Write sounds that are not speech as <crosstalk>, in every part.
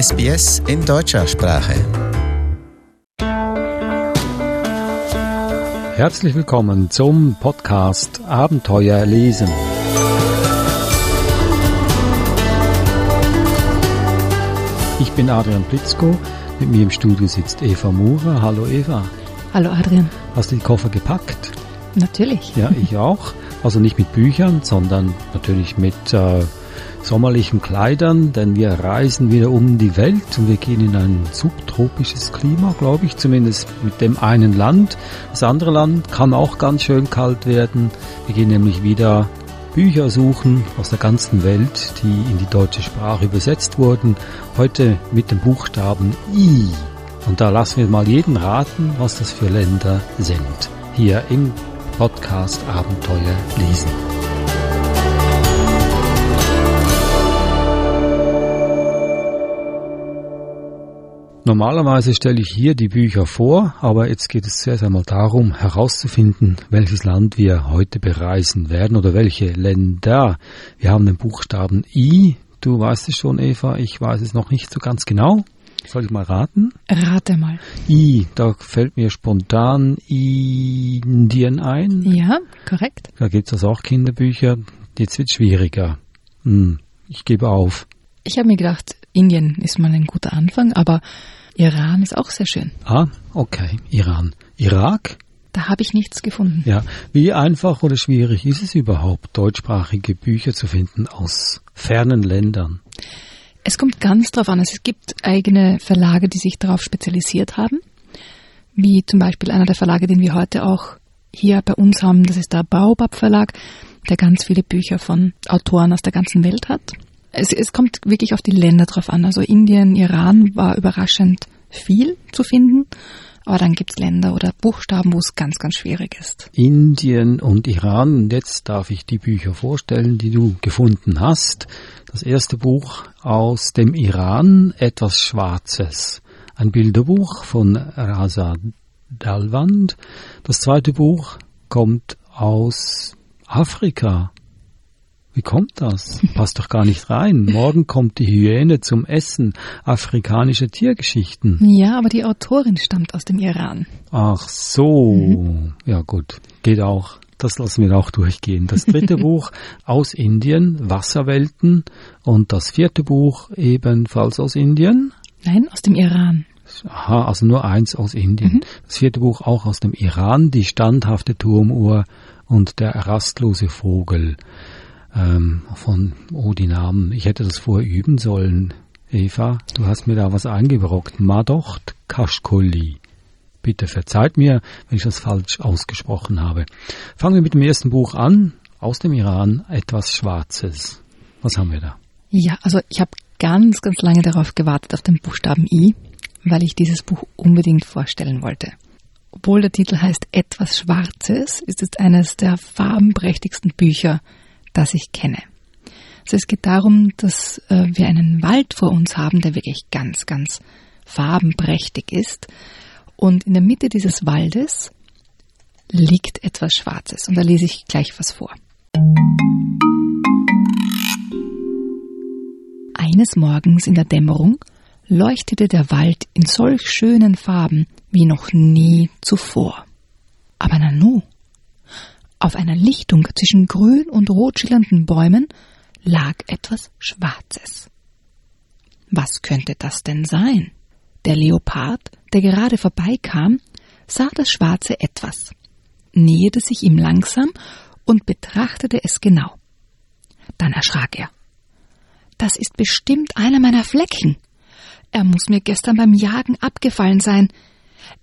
SBS in deutscher Sprache. Herzlich willkommen zum Podcast Abenteuer lesen. Ich bin Adrian Plitzko. Mit mir im Studio sitzt Eva Murer. Hallo Eva. Hallo Adrian. Hast du die Koffer gepackt? Natürlich. Ja, ich auch. Also nicht mit Büchern, sondern natürlich mit äh, sommerlichen Kleidern, denn wir reisen wieder um die Welt und wir gehen in ein subtropisches Klima, glaube ich, zumindest mit dem einen Land. Das andere Land kann auch ganz schön kalt werden. Wir gehen nämlich wieder Bücher suchen aus der ganzen Welt, die in die deutsche Sprache übersetzt wurden. Heute mit dem Buchstaben I. Und da lassen wir mal jeden raten, was das für Länder sind. Hier im Podcast Abenteuer lesen. Normalerweise stelle ich hier die Bücher vor, aber jetzt geht es zuerst einmal darum, herauszufinden, welches Land wir heute bereisen werden oder welche Länder. Wir haben den Buchstaben I. Du weißt es schon, Eva, ich weiß es noch nicht so ganz genau. Soll ich mal raten? Rate mal. I, da fällt mir spontan Indien ein. Ja, korrekt. Da gibt es also auch Kinderbücher. Jetzt wird es schwieriger. Hm, ich gebe auf. Ich habe mir gedacht, Indien ist mal ein guter Anfang, aber Iran ist auch sehr schön. Ah, okay, Iran. Irak? Da habe ich nichts gefunden. Ja, wie einfach oder schwierig ist es überhaupt, deutschsprachige Bücher zu finden aus fernen Ländern? Es kommt ganz drauf an. Es gibt eigene Verlage, die sich darauf spezialisiert haben. Wie zum Beispiel einer der Verlage, den wir heute auch hier bei uns haben. Das ist der Baobab Verlag, der ganz viele Bücher von Autoren aus der ganzen Welt hat es, es kommt wirklich auf die Länder drauf an. Also Indien, Iran war überraschend viel zu finden. Aber dann gibt es Länder oder Buchstaben, wo es ganz, ganz schwierig ist. Indien und Iran. Und jetzt darf ich die Bücher vorstellen, die du gefunden hast. Das erste Buch aus dem Iran, Etwas Schwarzes. Ein Bilderbuch von Raza Dalwand. Das zweite Buch kommt aus Afrika. Wie kommt das? Passt doch gar nicht rein. Morgen kommt die Hyäne zum Essen. Afrikanische Tiergeschichten. Ja, aber die Autorin stammt aus dem Iran. Ach so. Mhm. Ja gut, geht auch. Das lassen wir auch durchgehen. Das dritte <laughs> Buch aus Indien, Wasserwelten. Und das vierte Buch ebenfalls aus Indien. Nein, aus dem Iran. Aha, also nur eins aus Indien. Mhm. Das vierte Buch auch aus dem Iran, die standhafte Turmuhr und der rastlose Vogel ähm, von, oh, die Namen, ich hätte das vorher üben sollen. Eva, du hast mir da was eingebrockt. Madocht Kashkoli. Bitte verzeiht mir, wenn ich das falsch ausgesprochen habe. Fangen wir mit dem ersten Buch an. Aus dem Iran etwas Schwarzes. Was haben wir da? Ja, also ich habe ganz, ganz lange darauf gewartet, auf den Buchstaben I, weil ich dieses Buch unbedingt vorstellen wollte. Obwohl der Titel heißt Etwas Schwarzes, ist es eines der farbenprächtigsten Bücher, das ich kenne. Also es geht darum, dass äh, wir einen Wald vor uns haben, der wirklich ganz, ganz farbenprächtig ist. Und in der Mitte dieses Waldes liegt etwas Schwarzes. Und da lese ich gleich was vor. Eines Morgens in der Dämmerung leuchtete der Wald in solch schönen Farben wie noch nie zuvor. Aber Nanu, auf einer Lichtung zwischen grün und rot schillernden Bäumen lag etwas Schwarzes. Was könnte das denn sein? Der Leopard, der gerade vorbeikam, sah das schwarze Etwas, näherte sich ihm langsam und betrachtete es genau. Dann erschrak er. Das ist bestimmt einer meiner Flecken. Er muss mir gestern beim Jagen abgefallen sein.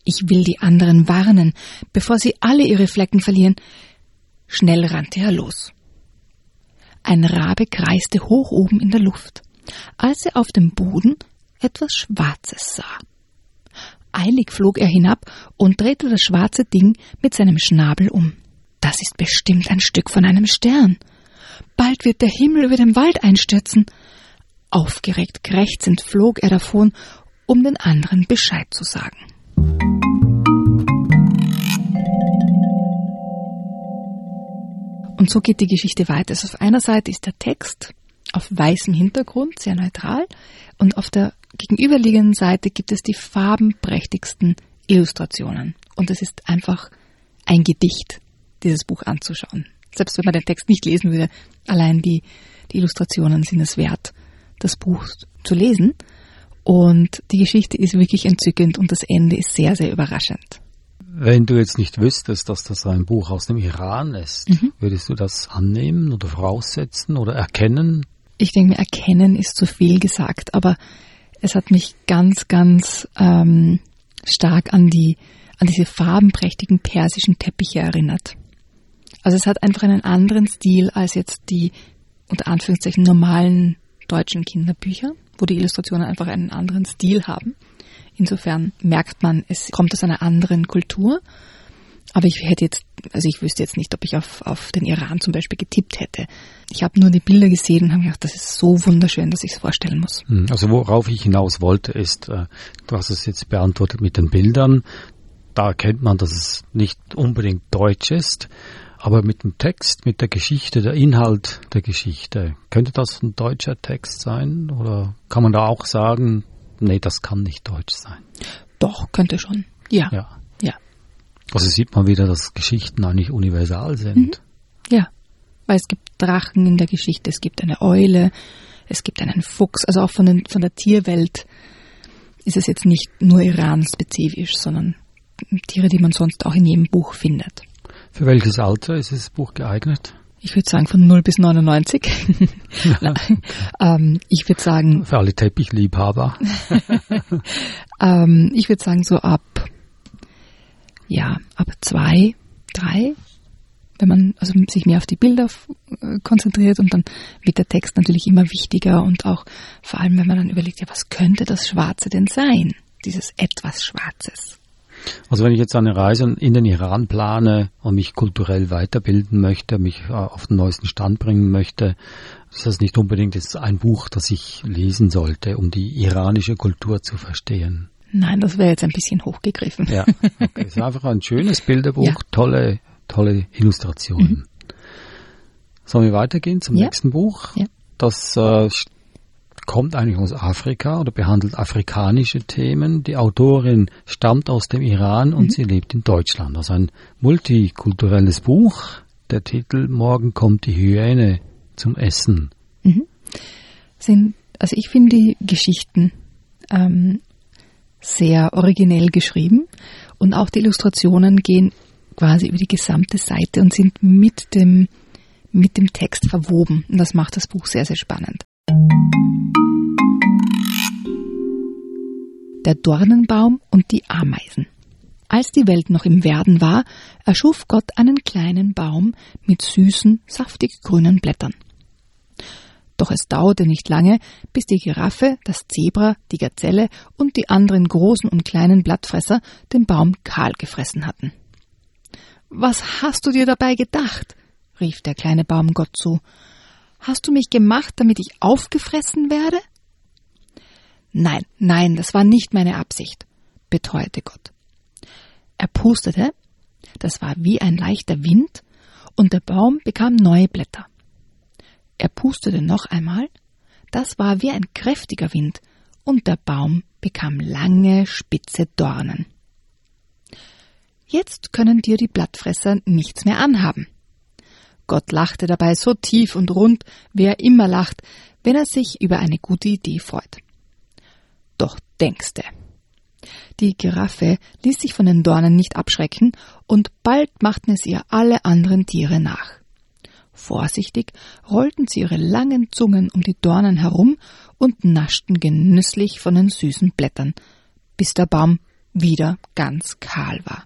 Ich will die anderen warnen, bevor sie alle ihre Flecken verlieren. Schnell rannte er los. Ein Rabe kreiste hoch oben in der Luft, als er auf dem Boden etwas Schwarzes sah. Eilig flog er hinab und drehte das schwarze Ding mit seinem Schnabel um. Das ist bestimmt ein Stück von einem Stern. Bald wird der Himmel über dem Wald einstürzen. Aufgeregt krächzend flog er davon, um den anderen Bescheid zu sagen. Und so geht die Geschichte weiter. Also auf einer Seite ist der Text auf weißem Hintergrund, sehr neutral, und auf der gegenüberliegenden Seite gibt es die farbenprächtigsten Illustrationen. Und es ist einfach ein Gedicht, dieses Buch anzuschauen. Selbst wenn man den Text nicht lesen würde, allein die, die Illustrationen sind es wert, das Buch zu lesen. Und die Geschichte ist wirklich entzückend und das Ende ist sehr, sehr überraschend. Wenn du jetzt nicht wüsstest, dass das ein Buch aus dem Iran ist, mhm. würdest du das annehmen oder voraussetzen oder erkennen? Ich denke mir, erkennen ist zu viel gesagt, aber es hat mich ganz, ganz ähm, stark an die an diese farbenprächtigen persischen Teppiche erinnert. Also es hat einfach einen anderen Stil als jetzt die unter Anführungszeichen normalen deutschen Kinderbücher, wo die Illustrationen einfach einen anderen Stil haben. Insofern merkt man, es kommt aus einer anderen Kultur. Aber ich hätte jetzt, also ich wüsste jetzt nicht, ob ich auf, auf den Iran zum Beispiel getippt hätte. Ich habe nur die Bilder gesehen und habe gedacht, das ist so wunderschön, dass ich es vorstellen muss. Hm, also worauf ich hinaus wollte, ist, äh, du hast es jetzt beantwortet mit den Bildern. Da erkennt man, dass es nicht unbedingt deutsch ist. Aber mit dem Text, mit der Geschichte, der Inhalt der Geschichte, könnte das ein deutscher Text sein? Oder kann man da auch sagen, nee, das kann nicht deutsch sein? Doch, könnte schon. Ja. Ja. Also sieht man wieder, dass Geschichten eigentlich universal sind. Mhm. Ja, weil es gibt Drachen in der Geschichte, es gibt eine Eule, es gibt einen Fuchs, also auch von, den, von der Tierwelt ist es jetzt nicht nur Iran-spezifisch, sondern Tiere, die man sonst auch in jedem Buch findet. Für welches Alter ist das Buch geeignet? Ich würde sagen von 0 bis 99. <laughs> ähm, ich würde sagen. Für alle Teppichliebhaber. <laughs> ähm, ich würde sagen so ab ja, ab zwei, drei, wenn man also sich mehr auf die Bilder äh, konzentriert und dann wird der Text natürlich immer wichtiger und auch vor allem, wenn man dann überlegt, ja, was könnte das Schwarze denn sein? Dieses etwas Schwarzes. Also wenn ich jetzt eine Reise in den Iran plane und mich kulturell weiterbilden möchte, mich äh, auf den neuesten Stand bringen möchte, ist das nicht unbedingt jetzt ein Buch, das ich lesen sollte, um die iranische Kultur zu verstehen. Nein, das wäre jetzt ein bisschen hochgegriffen. Ja, okay. es ist einfach ein schönes Bilderbuch, <laughs> ja. tolle, tolle Illustrationen. Mhm. Sollen wir weitergehen zum ja. nächsten Buch? Ja. Das äh, kommt eigentlich aus Afrika oder behandelt afrikanische Themen. Die Autorin stammt aus dem Iran und mhm. sie lebt in Deutschland. Also ein multikulturelles Buch. Der Titel Morgen kommt die Hyäne zum Essen. Mhm. Sind, also ich finde die Geschichten ähm, sehr originell geschrieben und auch die Illustrationen gehen quasi über die gesamte Seite und sind mit dem, mit dem Text verwoben. Und das macht das Buch sehr, sehr spannend. Der Dornenbaum und die Ameisen. Als die Welt noch im Werden war, erschuf Gott einen kleinen Baum mit süßen, saftig grünen Blättern. Doch es dauerte nicht lange, bis die Giraffe, das Zebra, die Gazelle und die anderen großen und kleinen Blattfresser den Baum kahl gefressen hatten. Was hast du dir dabei gedacht? rief der kleine Baum Gott zu. Hast du mich gemacht, damit ich aufgefressen werde? Nein, nein, das war nicht meine Absicht, beteuerte Gott. Er pustete, das war wie ein leichter Wind, und der Baum bekam neue Blätter. Er pustete noch einmal, das war wie ein kräftiger Wind, und der Baum bekam lange, spitze Dornen. Jetzt können dir die Blattfresser nichts mehr anhaben. Gott lachte dabei so tief und rund, wie er immer lacht, wenn er sich über eine gute Idee freut. Doch denkste. Die Giraffe ließ sich von den Dornen nicht abschrecken, und bald machten es ihr alle anderen Tiere nach. Vorsichtig rollten sie ihre langen Zungen um die Dornen herum und naschten genüsslich von den süßen Blättern, bis der Baum wieder ganz kahl war.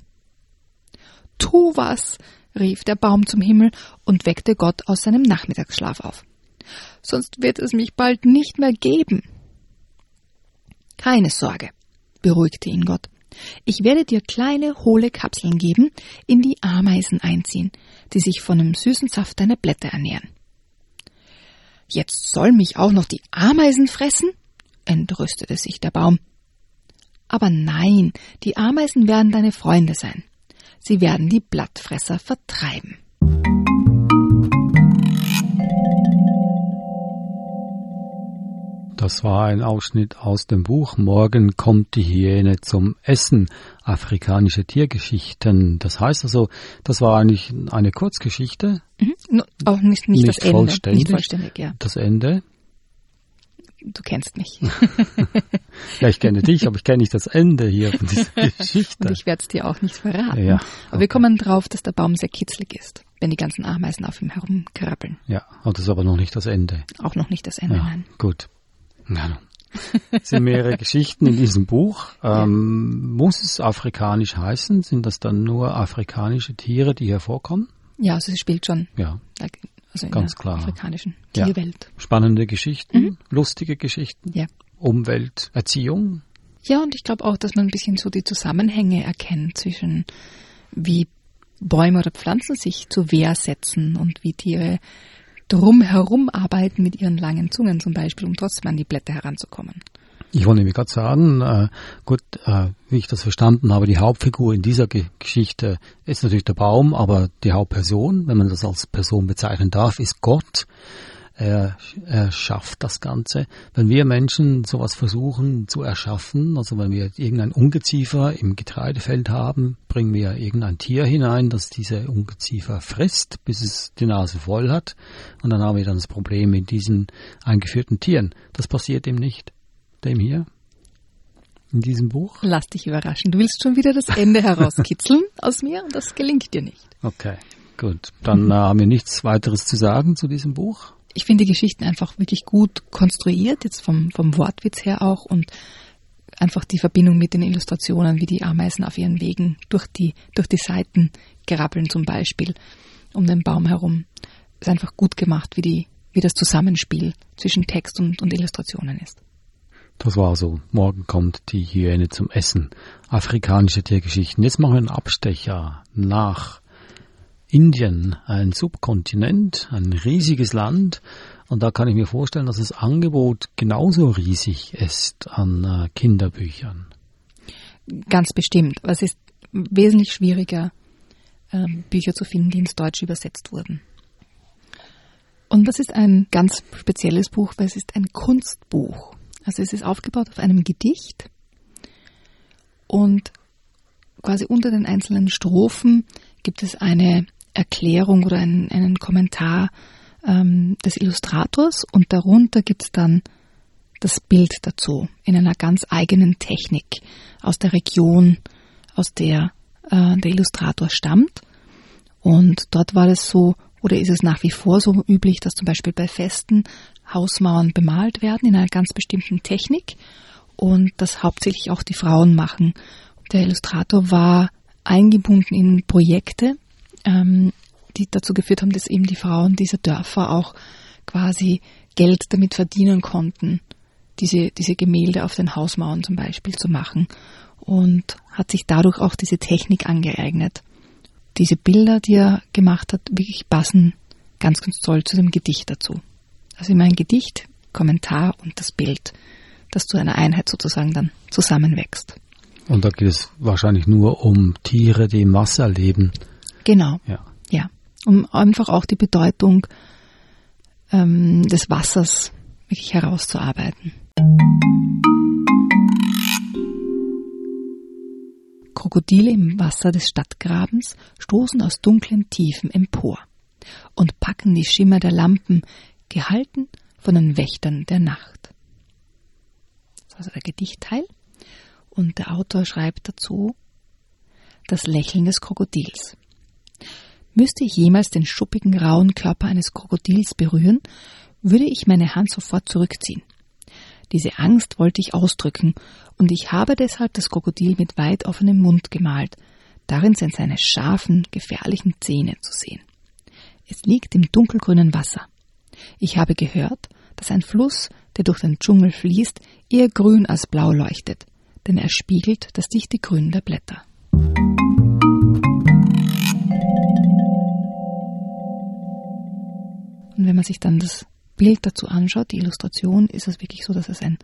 Tu was, rief der Baum zum Himmel und weckte Gott aus seinem Nachmittagsschlaf auf. Sonst wird es mich bald nicht mehr geben. Keine Sorge, beruhigte ihn Gott. Ich werde dir kleine, hohle Kapseln geben, in die Ameisen einziehen, die sich von dem süßen Saft deiner Blätter ernähren. Jetzt soll mich auch noch die Ameisen fressen? entrüstete sich der Baum. Aber nein, die Ameisen werden deine Freunde sein. Sie werden die Blattfresser vertreiben. Da Das war ein Ausschnitt aus dem Buch Morgen kommt die Hyäne zum Essen. Afrikanische Tiergeschichten. Das heißt also, das war eigentlich eine Kurzgeschichte. Mhm. Auch nicht, nicht, Nicht das Ende. vollständig. Nicht vollständig, ja. Das Ende. Du kennst mich. <laughs> Ja, ich kenne dich, aber ich kenne nicht das Ende hier von dieser <laughs> Und Geschichte. ich werde es dir auch nicht verraten. Ja, Aber wir kommen drauf, dass der Baum sehr kitzlig ist, wenn die ganzen Ameisen auf ihm herumkrabbeln. Ja, und das ist aber noch nicht das Ende. Auch noch nicht das Ende, Ja, nein. gut. Ja. <laughs> Es sind mehrere Geschichten in diesem Buch. Ähm, muss es afrikanisch heißen? Sind das dann nur afrikanische Tiere, die hier vorkommen? Ja, also es spielt schon Ja, also in Ganz der klar. afrikanischen Ja. Tierwelt. spannende Geschichten, lustige Geschichten, Ja. Umwelt, Erziehung. Ja, und ich glaube auch, dass man ein bisschen so die Zusammenhänge erkennt zwischen wie Bäume oder Pflanzen sich zur Wehr setzen und wie Tiere drumherum arbeiten mit ihren langen Zungen zum Beispiel, um trotzdem an die Blätter heranzukommen. Ich wollte nämlich gerade sagen, äh, gut, äh, wie ich das verstanden habe, die Hauptfigur in dieser Ge Geschichte ist natürlich der Baum, aber die Hauptperson, wenn man das als Person bezeichnen darf, ist Gott. Er, er schafft das Ganze. Wenn wir Menschen sowas versuchen zu erschaffen, also wenn wir irgendein Ungeziefer im Getreidefeld haben, bringen wir irgendein Tier hinein, das diese Ungeziefer frisst, bis es die Nase voll hat. Und dann haben wir dann das Problem mit diesen eingeführten Tieren. Das passiert ihm nicht. Dem hier? In diesem Buch? Lass dich überraschen. Du willst schon wieder das Ende herauskitzeln <laughs> aus mir und das gelingt dir nicht. Okay, gut. Dann äh, haben wir nichts weiteres zu sagen zu diesem Buch. Ich finde die Geschichten einfach wirklich gut konstruiert, jetzt vom, vom Wortwitz her auch und einfach die Verbindung mit den Illustrationen, wie die Ameisen auf ihren Wegen durch die, durch die Seiten grabbeln zum Beispiel um den Baum herum. Ist einfach gut gemacht, wie die, wie das Zusammenspiel zwischen Text und, und Illustrationen ist. Das war so. Morgen kommt die Hyäne zum Essen. Afrikanische Tiergeschichten. Jetzt machen wir einen Abstecher nach Indien, ein Subkontinent, ein riesiges Land. Und da kann ich mir vorstellen, dass das Angebot genauso riesig ist an äh, Kinderbüchern. Ganz bestimmt. Es ist wesentlich schwieriger, ähm, Bücher zu finden, die ins Deutsche übersetzt wurden. Und das ist ein ganz spezielles Buch, weil es ist ein Kunstbuch. Also es ist aufgebaut auf einem Gedicht und quasi unter den einzelnen Strophen gibt es eine Erklärung oder einen, einen Kommentar ähm, des Illustrators und darunter gibt es dann das Bild dazu in einer ganz eigenen Technik aus der Region, aus der äh, der Illustrator stammt. Und dort war es so, oder ist es nach wie vor so üblich, dass zum Beispiel bei Festen Hausmauern bemalt werden in einer ganz bestimmten Technik und das hauptsächlich auch die Frauen machen. Der Illustrator war eingebunden in Projekte, ähm, die dazu geführt haben, dass eben die Frauen dieser Dörfer auch quasi Geld damit verdienen konnten, diese, diese Gemälde auf den Hausmauern zum Beispiel zu machen und hat sich dadurch auch diese Technik angeeignet. Diese Bilder, die er gemacht hat, wirklich passen ganz, ganz toll zu dem Gedicht dazu. Also immer ein Gedicht, Kommentar und das Bild, das zu einer Einheit sozusagen dann zusammenwächst. Und da geht es wahrscheinlich nur um Tiere, die im Wasser leben. Genau, Ja. ja. Um einfach auch die Bedeutung ähm, des Wassers wirklich herauszuarbeiten. Krokodile im Wasser des Stadtgrabens stoßen aus dunklen Tiefen empor und packen die Schimmer der Lampen, gehalten von den Wächtern der Nacht. Das ist also der Gedichtteil. Und der Autor schreibt dazu das Lächeln des Krokodils. Müsste ich jemals den schuppigen, rauen Körper eines Krokodils berühren, würde ich meine Hand sofort zurückziehen. Diese Angst wollte ich ausdrücken, und ich habe deshalb das Krokodil mit weit offenem Mund gemalt. Darin sind seine scharfen, gefährlichen Zähne zu sehen. Es liegt im dunkelgrünen Wasser. Ich habe gehört, dass ein Fluss, der durch den Dschungel fließt, eher grün als blau leuchtet, denn er spiegelt das dichte Grün der Blätter. Und wenn man sich dann das Bild dazu anschaut, die Illustration, ist es wirklich so, dass es ein,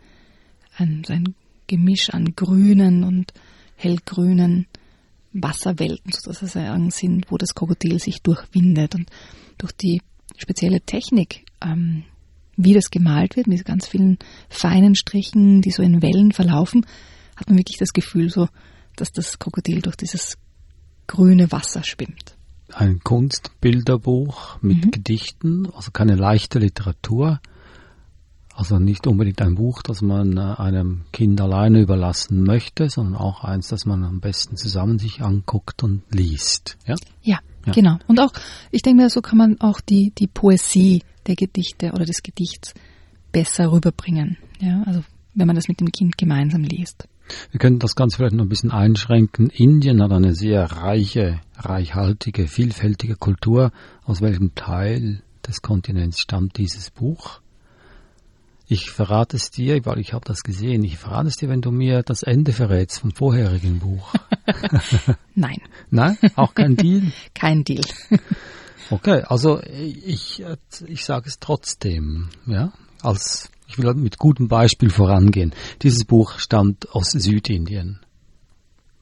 ein, so ein Gemisch an grünen und hellgrünen Wasserwelten sozusagen sind, wo das Krokodil sich durchwindet. Und durch die spezielle Technik, ähm, wie das gemalt wird, mit ganz vielen feinen Strichen, die so in Wellen verlaufen, hat man wirklich das Gefühl so, dass das Krokodil durch dieses grüne Wasser schwimmt. Ein Kunstbilderbuch mit mhm. Gedichten, also keine leichte Literatur, also nicht unbedingt ein Buch, das man äh, einem Kind alleine überlassen möchte, sondern auch eins, das man am besten zusammen sich anguckt und liest. Ja, ja, ja. genau. Und auch, ich denke mir, so kann man auch die, die Poesie der Gedichte oder des Gedichts besser rüberbringen. Ja, also wenn man das mit dem Kind gemeinsam liest. Wir können das Ganze vielleicht noch ein bisschen einschränken. Indien hat eine sehr reiche, reichhaltige, vielfältige Kultur. Aus welchem Teil des Kontinents stammt dieses Buch? Ich verrate es dir, weil ich habe das gesehen. Ich verrate es dir, wenn du mir das Ende verrätst vom vorherigen Buch. <laughs> Nein. Nein? Auch kein Deal? <laughs> kein Deal. okay, also ich, ich sage es trotzdem, ja, als ich will mit gutem Beispiel vorangehen. Dieses Buch stammt aus Südindien.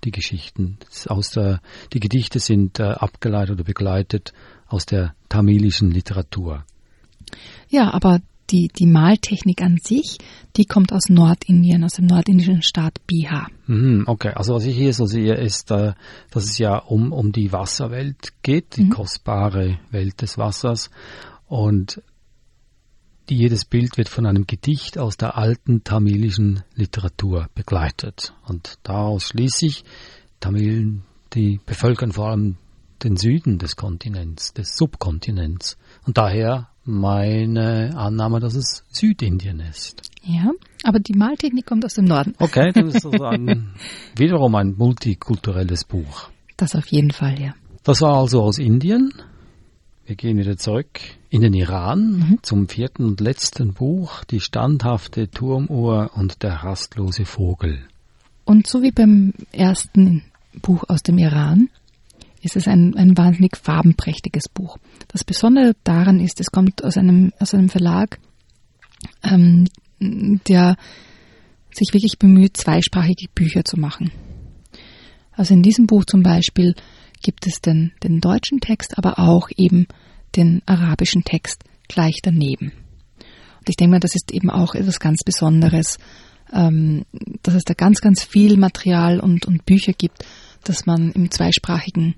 Die Geschichten aus der, die Gedichte sind äh, abgeleitet oder begleitet aus der tamilischen Literatur. Ja, aber die, die Maltechnik an sich, die kommt aus Nordindien, aus dem nordindischen Staat Bihar. Mhm, okay, also was ich hier so sehe, ist, äh, dass es ja um, um die Wasserwelt geht, die mhm. kostbare Welt des Wassers. Und jedes Bild wird von einem Gedicht aus der alten tamilischen Literatur begleitet. Und daraus schließe ich, Tamilen, die bevölkern vor allem den Süden des Kontinents, des Subkontinents. Und daher meine Annahme, dass es Südindien ist. Ja, aber die Maltechnik kommt aus dem Norden. Okay, das ist also ein, <laughs> wiederum ein multikulturelles Buch. Das auf jeden Fall, ja. Das war also aus Indien. Wir gehen wieder zurück in den Iran mhm. zum vierten und letzten Buch, die standhafte Turmuhr und der rastlose Vogel. Und so wie beim ersten Buch aus dem Iran ist es ein, ein wahnsinnig farbenprächtiges Buch. Das Besondere daran ist, es kommt aus einem, aus einem Verlag, ähm, der sich wirklich bemüht, zweisprachige Bücher zu machen. Also in diesem Buch zum Beispiel gibt es den, den deutschen Text, aber auch eben den arabischen Text gleich daneben. Und ich denke mal, das ist eben auch etwas ganz Besonderes, ähm, dass es da ganz, ganz viel Material und, und Bücher gibt, dass man im zweisprachigen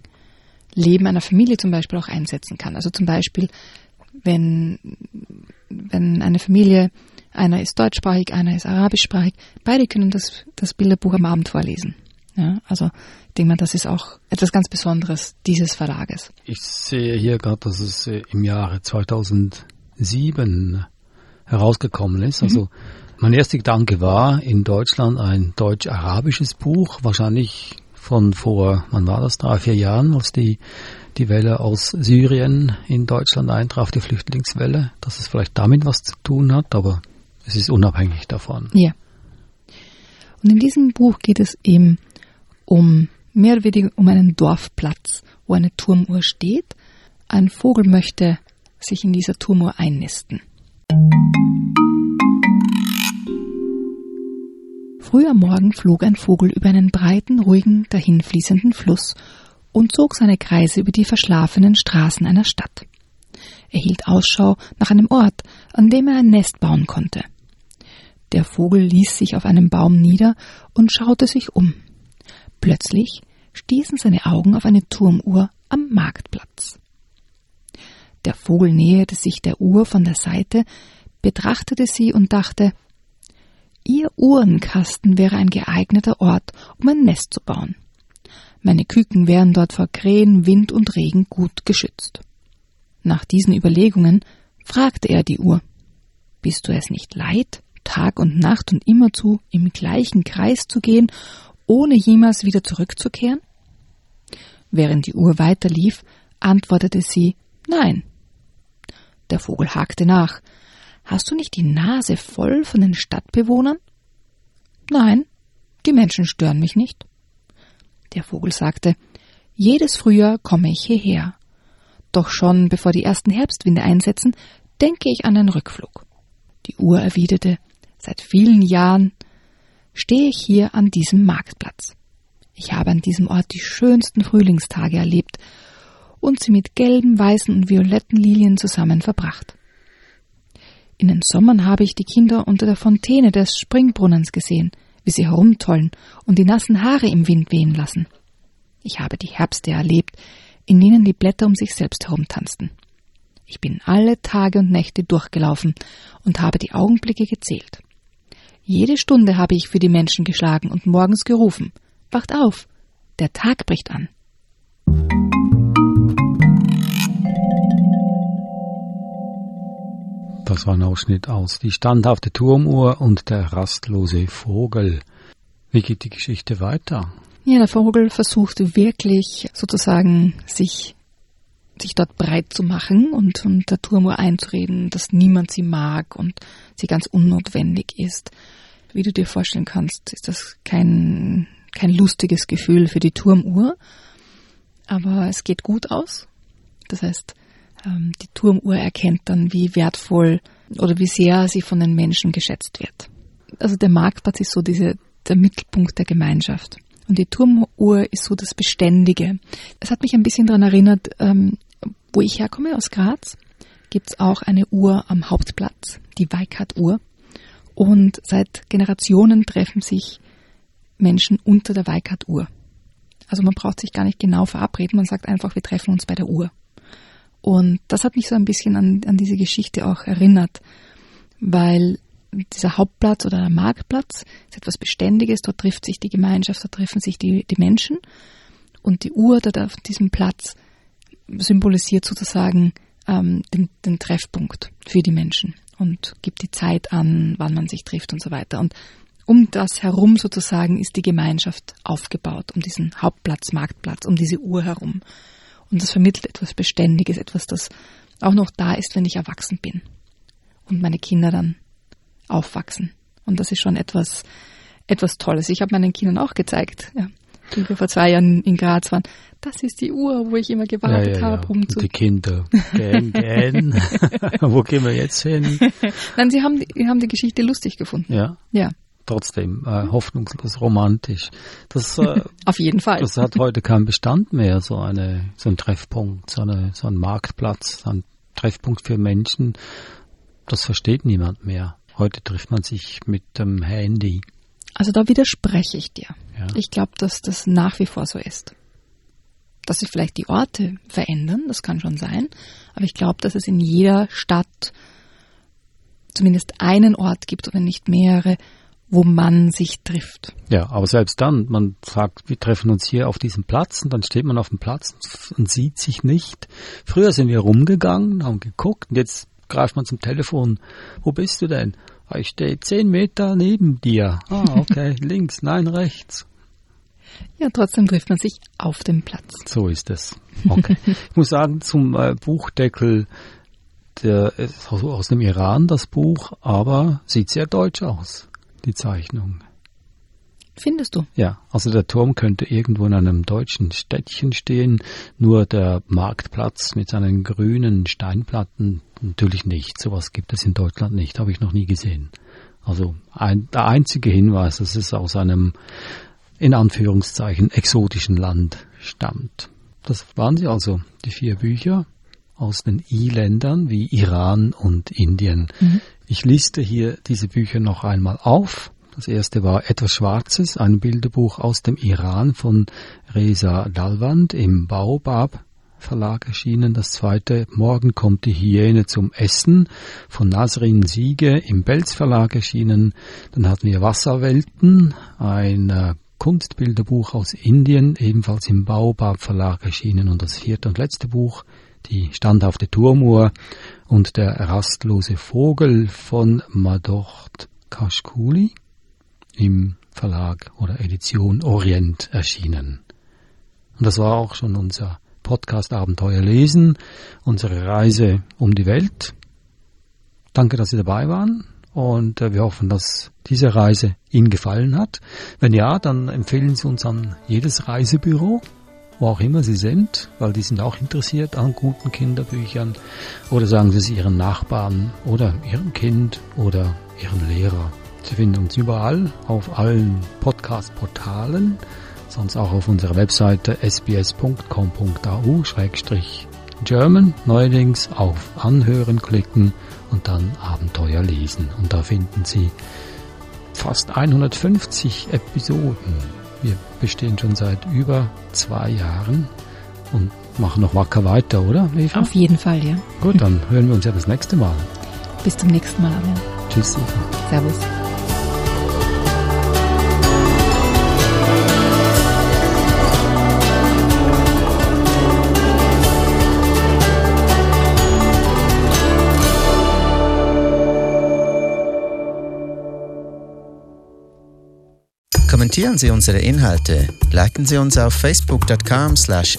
Leben einer Familie zum Beispiel auch einsetzen kann. Also zum Beispiel, wenn, wenn eine Familie, einer ist deutschsprachig, einer ist arabischsprachig, beide können das, das Bilderbuch am Abend vorlesen. Ja, also ich denke mal, das ist auch etwas ganz Besonderes dieses Verlages. Ich sehe hier gerade, dass es äh, im Jahre 2007 herausgekommen ist. Also mhm. mein erster Gedanke war, in Deutschland ein deutsch-arabisches Buch, wahrscheinlich von vor, wann war das, drei, vier Jahren, als die, die Welle aus Syrien in Deutschland eintraf, die Flüchtlingswelle, dass es vielleicht damit was zu tun hat, aber es ist unabhängig davon. Ja. Und in diesem Buch geht es eben um mehr oder weniger um einen Dorfplatz, wo eine Turmuhr steht. Ein Vogel möchte sich in dieser Turmuhr einnisten. Früh am Morgen flog ein Vogel über einen breiten, ruhigen, dahinfließenden Fluss und zog seine Kreise über die verschlafenen Straßen einer Stadt. Er hielt Ausschau nach einem Ort, an dem er ein Nest bauen konnte. Der Vogel ließ sich auf einem Baum nieder und schaute sich um. Plötzlich stießen seine Augen auf eine Turmuhr am Marktplatz. Der Vogel näherte sich der Uhr von der Seite, betrachtete sie und dachte, Ihr Uhrenkasten wäre ein geeigneter Ort, um ein Nest zu bauen. Meine Küken wären dort vor Krähen, Wind und Regen gut geschützt. Nach diesen Überlegungen fragte er die Uhr Bist du es nicht leid, Tag und Nacht und immerzu im gleichen Kreis zu gehen, ohne jemals wieder zurückzukehren? Während die Uhr weiterlief, antwortete sie Nein. Der Vogel hakte nach Hast du nicht die Nase voll von den Stadtbewohnern? Nein, die Menschen stören mich nicht. Der Vogel sagte, jedes Frühjahr komme ich hierher. Doch schon bevor die ersten Herbstwinde einsetzen, denke ich an einen Rückflug. Die Uhr erwiderte, seit vielen Jahren stehe ich hier an diesem Marktplatz. Ich habe an diesem Ort die schönsten Frühlingstage erlebt und sie mit gelben, weißen und violetten Lilien zusammen verbracht. In den Sommern habe ich die Kinder unter der Fontäne des Springbrunnens gesehen, wie sie herumtollen und die nassen Haare im Wind wehen lassen. Ich habe die Herbste erlebt, in denen die Blätter um sich selbst herumtanzten. Ich bin alle Tage und Nächte durchgelaufen und habe die Augenblicke gezählt. Jede Stunde habe ich für die Menschen geschlagen und morgens gerufen. Wacht auf! Der Tag bricht an. Das war ein Ausschnitt aus Die standhafte Turmuhr und der rastlose Vogel. Wie geht die Geschichte weiter? Ja, der Vogel versucht wirklich sozusagen sich sich dort breit zu machen und, und der Turmuhr einzureden, dass niemand sie mag und sie ganz unnotwendig ist. Wie du dir vorstellen kannst, ist das kein, kein lustiges Gefühl für die Turmuhr, aber es geht gut aus. Das heißt, ähm, die Turmuhr erkennt dann, wie wertvoll oder wie sehr sie von den Menschen geschätzt wird. Also der Marktplatz ist so diese, der Mittelpunkt der Gemeinschaft. Und die Turmuhr ist so das Beständige. Es hat mich ein bisschen daran erinnert, ähm, wo ich herkomme, aus Graz, gibt es auch eine Uhr am Hauptplatz, die Weikart-Uhr. Und seit Generationen treffen sich Menschen unter der Weikart-Uhr. Also man braucht sich gar nicht genau verabreden, man sagt einfach, wir treffen uns bei der Uhr. Und das hat mich so ein bisschen an, an diese Geschichte auch erinnert, weil dieser Hauptplatz oder der Marktplatz ist etwas Beständiges, dort trifft sich die Gemeinschaft, dort treffen sich die, die Menschen. Und die Uhr dort auf diesem Platz symbolisiert sozusagen ähm, den, den Treffpunkt für die Menschen und gibt die Zeit an, wann man sich trifft und so weiter. Und um das herum sozusagen ist die Gemeinschaft aufgebaut, um diesen Hauptplatz, Marktplatz, um diese Uhr herum. Und das vermittelt etwas Beständiges, etwas, das auch noch da ist, wenn ich erwachsen bin und meine Kinder dann aufwachsen. Und das ist schon etwas, etwas Tolles. Ich habe meinen Kindern auch gezeigt, ja, die wir vor zwei Jahren in Graz waren das ist die Uhr, wo ich immer gewartet ja, ja, habe, um zu. Die Kinder. Gern, gern. <laughs> wo gehen wir jetzt hin? Nein, sie haben, die, haben die Geschichte lustig gefunden. Ja. Ja. Trotzdem äh, hoffnungslos romantisch. Das, äh, <laughs> Auf jeden Fall. Das hat heute keinen Bestand mehr, so eine, so ein Treffpunkt, so, eine, so ein Marktplatz, so ein Treffpunkt für Menschen. Das versteht niemand mehr. Heute trifft man sich mit dem Handy. Also da widerspreche ich dir. Ja. Ich glaube, dass das nach wie vor so ist dass sich vielleicht die Orte verändern, das kann schon sein, aber ich glaube, dass es in jeder Stadt zumindest einen Ort gibt oder nicht mehrere, wo man sich trifft. Ja, aber selbst dann, man sagt, wir treffen uns hier auf diesem Platz und dann steht man auf dem Platz und sieht sich nicht. Früher sind wir rumgegangen, haben geguckt und jetzt greift man zum Telefon. Wo bist du denn? Ah, ich stehe zehn Meter neben dir. Ah, okay, <laughs> links, nein, rechts. Ja, trotzdem trifft man sich auf dem Platz. So ist es. Okay. <laughs> ich muss sagen, zum äh, Buchdeckel, der ist aus dem Iran, das Buch, aber sieht sehr deutsch aus, die Zeichnung. Findest du? Ja, also der Turm könnte irgendwo in einem deutschen Städtchen stehen, nur der Marktplatz mit seinen grünen Steinplatten natürlich nicht. Sowas gibt es in Deutschland nicht, habe ich noch nie gesehen. Also ein, der einzige Hinweis, dass es aus einem in Anführungszeichen exotischen Land stammt. Das waren sie also, die vier Bücher aus den I-Ländern wie Iran und Indien. Mhm. Ich liste hier diese Bücher noch einmal auf. Das erste war Etwas Schwarzes, ein Bilderbuch aus dem Iran von Reza Dalwand im Baobab Verlag erschienen. Das zweite Morgen kommt die Hyäne zum Essen von Nasrin Siege im Belz Verlag erschienen. Dann hatten wir Wasserwelten, ein äh, Kunstbilderbuch aus Indien, ebenfalls im Baobab Verlag erschienen und das vierte und letzte Buch, die standhafte Turmuhr und der rastlose Vogel von Madort Kashkuli im Verlag oder Edition Orient erschienen. Und das war auch schon unser Podcast Abenteuer lesen, unsere Reise um die Welt. Danke, dass Sie dabei waren und äh, wir hoffen, dass diese Reise Ihnen gefallen hat. Wenn ja, dann empfehlen Sie uns an jedes Reisebüro, wo auch immer Sie sind, weil die sind auch interessiert an guten Kinderbüchern. Oder sagen Sie es Ihren Nachbarn oder Ihrem Kind oder Ihrem Lehrer. Sie finden uns überall auf allen Podcast-Portalen, sonst auch auf unserer Webseite sbs.com.au-german, neuerdings auf Anhören klicken und dann Abenteuer lesen. Und da finden Sie fast 150 Episoden. Wir bestehen schon seit über zwei Jahren und machen noch wacker weiter, oder? Eva? Auf jeden Fall, ja. Gut, dann hören wir uns ja das nächste Mal. Bis zum nächsten Mal, Adrian. Tschüss, Eva. Servus. Kommentieren Sie unsere Inhalte, liken Sie uns auf facebook.com slash